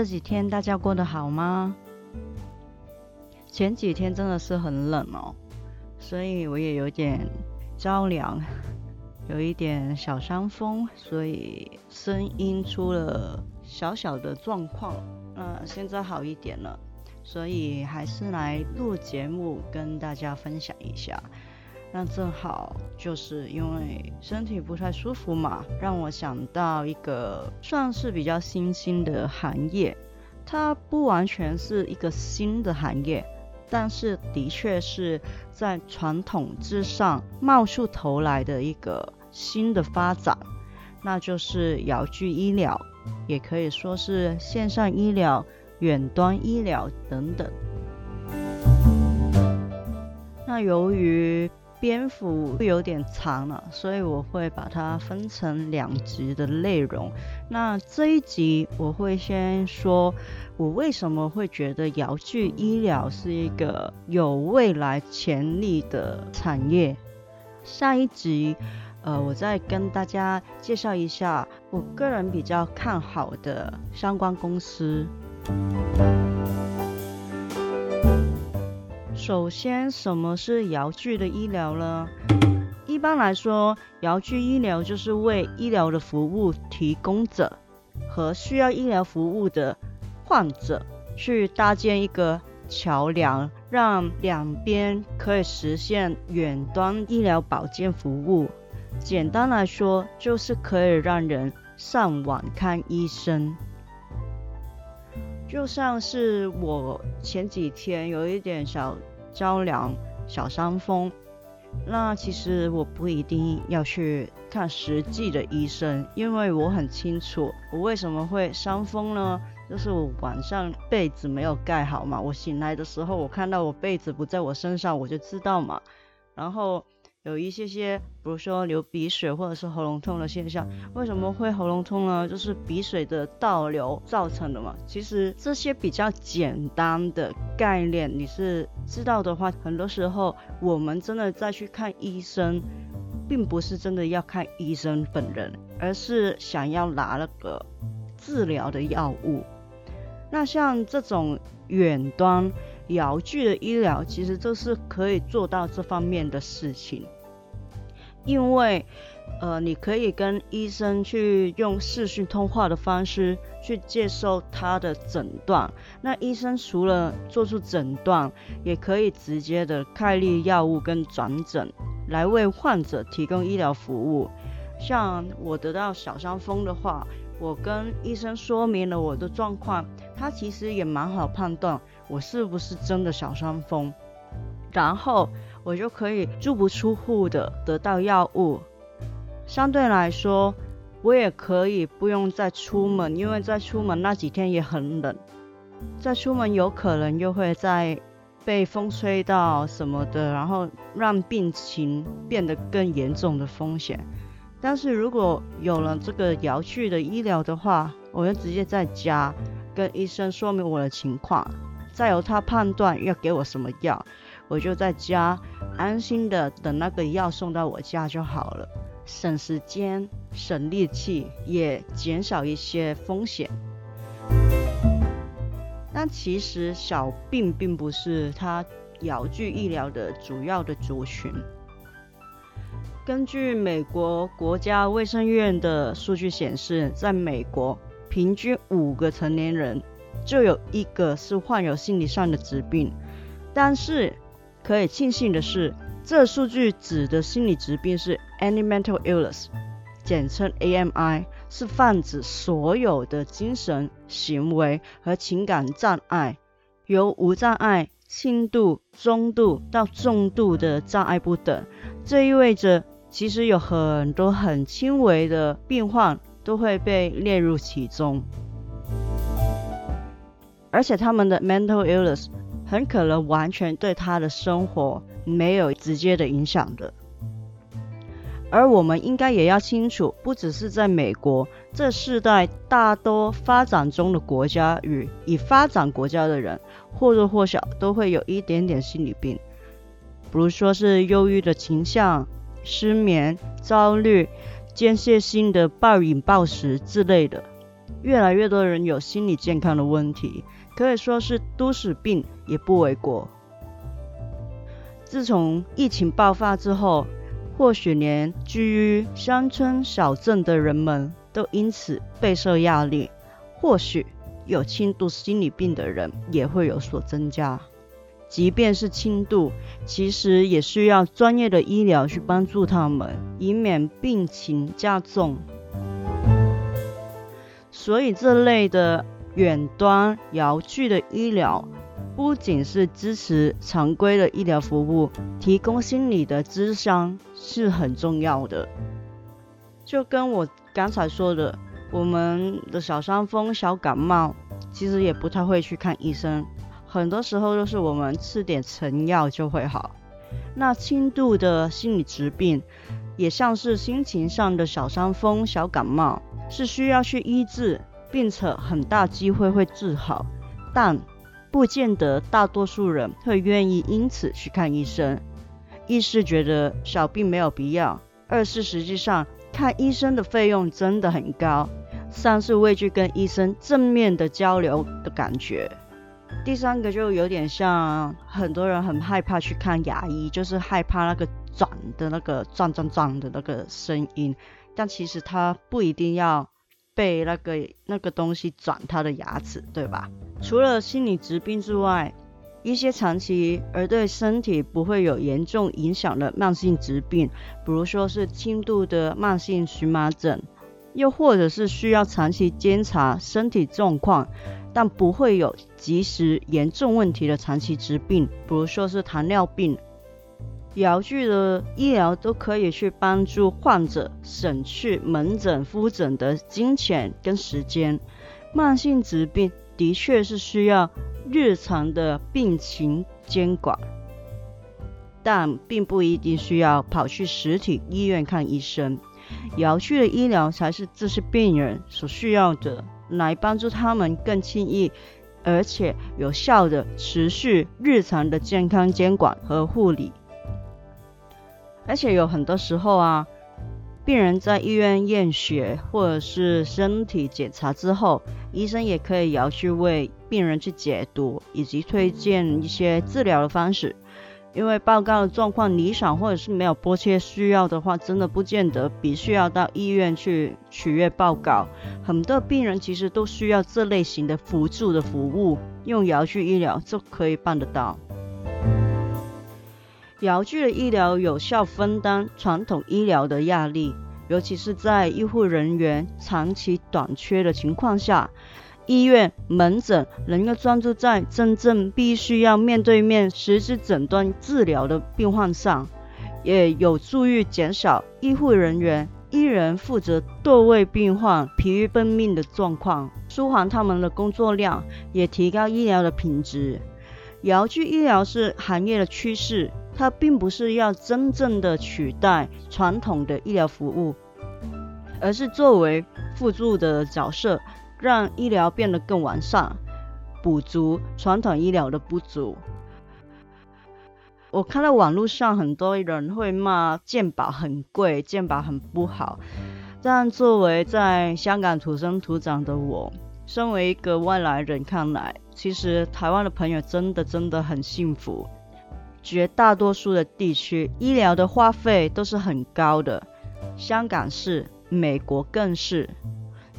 这几天大家过得好吗？前几天真的是很冷哦，所以我也有点着凉，有一点小伤风，所以声音出了小小的状况。那现在好一点了，所以还是来录节目跟大家分享一下。那正好就是因为身体不太舒服嘛，让我想到一个算是比较新兴的行业，它不完全是一个新的行业，但是的确是在传统之上冒出头来的一个新的发展，那就是遥距医疗，也可以说是线上医疗、远端医疗等等。那由于篇幅有点长了，所以我会把它分成两集的内容。那这一集我会先说，我为什么会觉得遥距医疗是一个有未来潜力的产业。下一集，呃，我再跟大家介绍一下我个人比较看好的相关公司。首先，什么是遥距的医疗呢？一般来说，遥距医疗就是为医疗的服务提供者和需要医疗服务的患者去搭建一个桥梁，让两边可以实现远端医疗保健服务。简单来说，就是可以让人上网看医生。就像是我前几天有一点小。着凉、小伤风，那其实我不一定要去看实际的医生，因为我很清楚我为什么会伤风呢？就是我晚上被子没有盖好嘛，我醒来的时候，我看到我被子不在我身上，我就知道嘛，然后。有一些些，比如说流鼻水或者是喉咙痛的现象，为什么会喉咙痛呢？就是鼻水的倒流造成的嘛。其实这些比较简单的概念，你是知道的话，很多时候我们真的再去看医生，并不是真的要看医生本人，而是想要拿那个治疗的药物。那像这种远端。遥距的医疗其实就是可以做到这方面的事情，因为呃，你可以跟医生去用视讯通话的方式去接受他的诊断。那医生除了做出诊断，也可以直接的开立药物跟转诊，来为患者提供医疗服务。像我得到小伤风的话，我跟医生说明了我的状况，他其实也蛮好判断。我是不是真的小伤风？然后我就可以足不出户的得到药物。相对来说，我也可以不用再出门，因为在出门那几天也很冷，再出门有可能又会再被风吹到什么的，然后让病情变得更严重的风险。但是如果有了这个遥距的医疗的话，我就直接在家跟医生说明我的情况。再由他判断要给我什么药，我就在家安心的等那个药送到我家就好了，省时间、省力气，也减少一些风险。但其实小病并不是他遥距医疗的主要的族群。根据美国国家卫生院的数据显示，在美国平均五个成年人。就有一个是患有心理上的疾病，但是可以庆幸的是，这数据指的心理疾病是 any mental illness，简称 AMI，是泛指所有的精神、行为和情感障碍，由无障碍、轻度、中度到重度的障碍不等。这意味着，其实有很多很轻微的病患都会被列入其中，而且他们的 mental illness 很可能完全对他的生活没有直接的影响的。而我们应该也要清楚，不只是在美国，这世代大多发展中的国家与已发展国家的人，或多或少都会有一点点心理病。比如说是忧郁的倾向、失眠、焦虑、间歇性的暴饮暴食之类的，越来越多人有心理健康的问题，可以说是都市病也不为过。自从疫情爆发之后，或许连居于乡村小镇的人们都因此备受压力，或许有轻度心理病的人也会有所增加。即便是轻度，其实也需要专业的医疗去帮助他们，以免病情加重。所以这类的远端遥距的医疗，不仅是支持常规的医疗服务，提供心理的支商是很重要的。就跟我刚才说的，我们的小伤风、小感冒，其实也不太会去看医生。很多时候都是我们吃点成药就会好。那轻度的心理疾病，也像是心情上的小伤风、小感冒，是需要去医治，并且很大机会会治好，但不见得大多数人会愿意因此去看医生。一是觉得小病没有必要，二是实际上看医生的费用真的很高，三是畏惧跟医生正面的交流的感觉。第三个就有点像很多人很害怕去看牙医，就是害怕那个转的那个转转转的那个声音，但其实他不一定要被那个那个东西转他的牙齿，对吧？除了心理疾病之外，一些长期而对身体不会有严重影响的慢性疾病，比如说是轻度的慢性荨麻疹，又或者是需要长期监察身体状况。但不会有及时严重问题的长期疾病，比如说是糖尿病。遥距的医疗都可以去帮助患者省去门诊复诊的金钱跟时间。慢性疾病的确是需要日常的病情监管，但并不一定需要跑去实体医院看医生。遥距的医疗才是这些病人所需要的。来帮助他们更轻易而且有效的持续日常的健康监管和护理。而且有很多时候啊，病人在医院验血或者是身体检查之后，医生也可以要去为病人去解读以及推荐一些治疗的方式。因为报告状况理想，或者是没有迫切需要的话，真的不见得必须要到医院去取阅报告。很多病人其实都需要这类型的辅助的服务，用遥距医疗就可以办得到。遥距的医疗有效分担传统医疗的压力，尤其是在医护人员长期短缺的情况下。医院门诊能够专注在真正必须要面对面实施诊断治疗的病患上，也有助于减少医护人员一人负责多位病患疲于奔命的状况，舒缓他们的工作量，也提高医疗的品质。遥距医疗是行业的趋势，它并不是要真正的取代传统的医疗服务，而是作为辅助的角色。让医疗变得更完善，补足传统医疗的不足。我看到网络上很多人会骂健保很贵，健保很不好。但作为在香港土生土长的我，身为一个外来人看来，其实台湾的朋友真的真的很幸福。绝大多数的地区医疗的花费都是很高的，香港是，美国更是。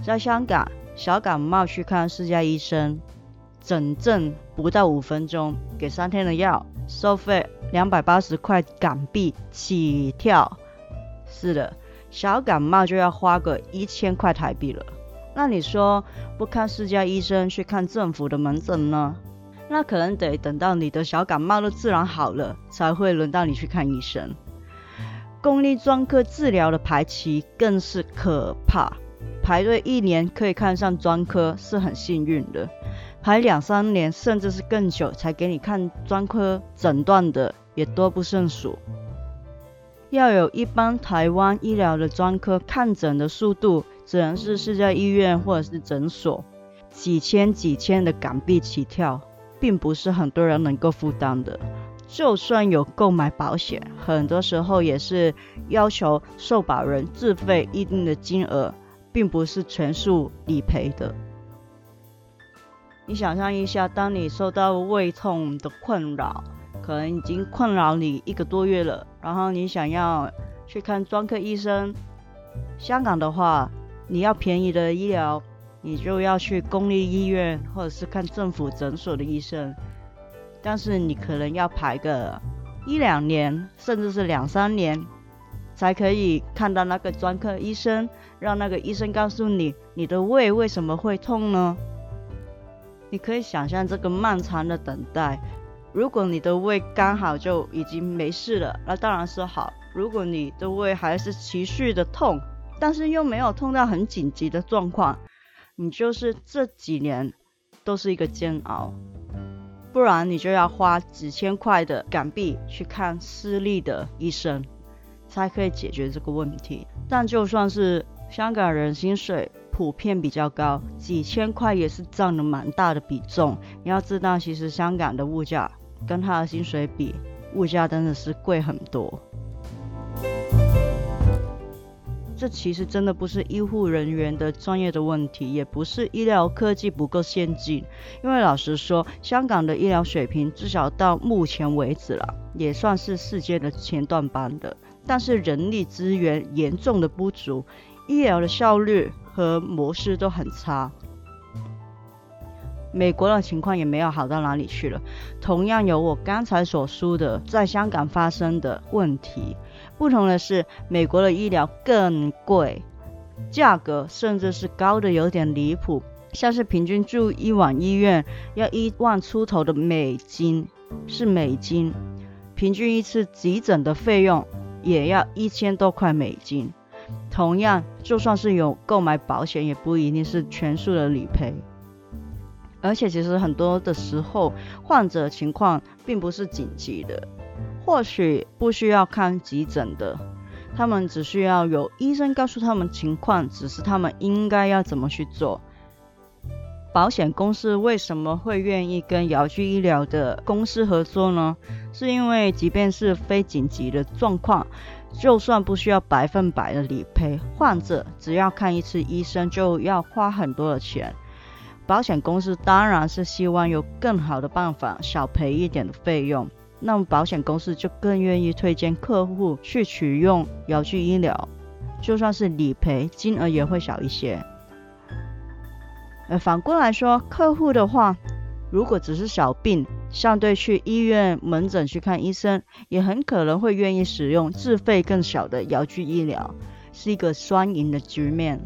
在香港。小感冒去看私家医生，诊症不到五分钟，给三天的药，收费两百八十块港币起跳。是的，小感冒就要花个一千块台币了。那你说不看私家医生去看政府的门诊呢？那可能得等到你的小感冒都自然好了，才会轮到你去看医生。公立专科治疗的排期更是可怕，排队一年可以看上专科是很幸运的，排两三年甚至是更久才给你看专科诊断的也多不胜数。要有一般台湾医疗的专科看诊的速度，只能是私家医院或者是诊所，几千几千的港币起跳，并不是很多人能够负担的。就算有购买保险，很多时候也是要求受保人自费一定的金额，并不是全数理赔的。你想象一下，当你受到胃痛的困扰，可能已经困扰你一个多月了，然后你想要去看专科医生。香港的话，你要便宜的医疗，你就要去公立医院或者是看政府诊所的医生。但是你可能要排个一两年，甚至是两三年，才可以看到那个专科医生，让那个医生告诉你你的胃为什么会痛呢？你可以想象这个漫长的等待。如果你的胃刚好就已经没事了，那当然是好。如果你的胃还是持续的痛，但是又没有痛到很紧急的状况，你就是这几年都是一个煎熬。不然你就要花几千块的港币去看私立的医生，才可以解决这个问题。但就算是香港人薪水普遍比较高，几千块也是占了蛮大的比重。你要知道，其实香港的物价跟他的薪水比，物价真的是贵很多。这其实真的不是医护人员的专业的问题，也不是医疗科技不够先进。因为老实说，香港的医疗水平至少到目前为止了，也算是世界的前段班的。但是人力资源严重的不足，医疗的效率和模式都很差。美国的情况也没有好到哪里去了，同样有我刚才所说的在香港发生的问题。不同的是，美国的医疗更贵，价格甚至是高的有点离谱，像是平均住一晚医院要一万出头的美金，是美金，平均一次急诊的费用也要一千多块美金。同样，就算是有购买保险，也不一定是全数的理赔。而且，其实很多的时候，患者情况并不是紧急的。或许不需要看急诊的，他们只需要有医生告诉他们情况，只是他们应该要怎么去做。保险公司为什么会愿意跟遥距医疗的公司合作呢？是因为即便是非紧急的状况，就算不需要百分百的理赔，患者只要看一次医生就要花很多的钱。保险公司当然是希望有更好的办法，少赔一点的费用。那么保险公司就更愿意推荐客户去取用遥距医疗，就算是理赔金额也会少一些。呃，反过来说，客户的话，如果只是小病，相对去医院门诊去看医生，也很可能会愿意使用自费更小的遥距医疗，是一个双赢的局面。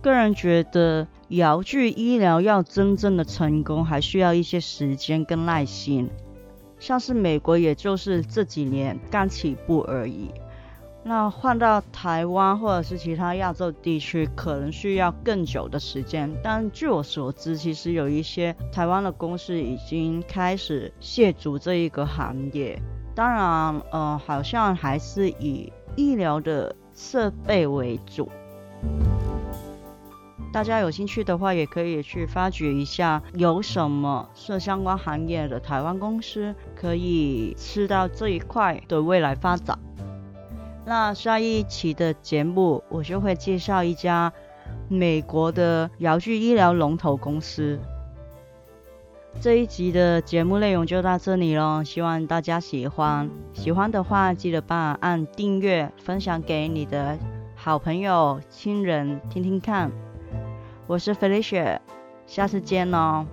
个人觉得。遥距医疗要真正的成功，还需要一些时间跟耐心。像是美国，也就是这几年刚起步而已。那换到台湾或者是其他亚洲地区，可能需要更久的时间。但据我所知，其实有一些台湾的公司已经开始涉足这一个行业。当然，呃，好像还是以医疗的设备为主。大家有兴趣的话，也可以去发掘一下，有什么是相关行业的台湾公司可以吃到这一块的未来发展。那下一期的节目，我就会介绍一家美国的遥距医疗龙头公司。这一集的节目内容就到这里喽，希望大家喜欢。喜欢的话，记得帮按订阅，分享给你的好朋友、亲人听听看。我是 Felicia，下次见哦。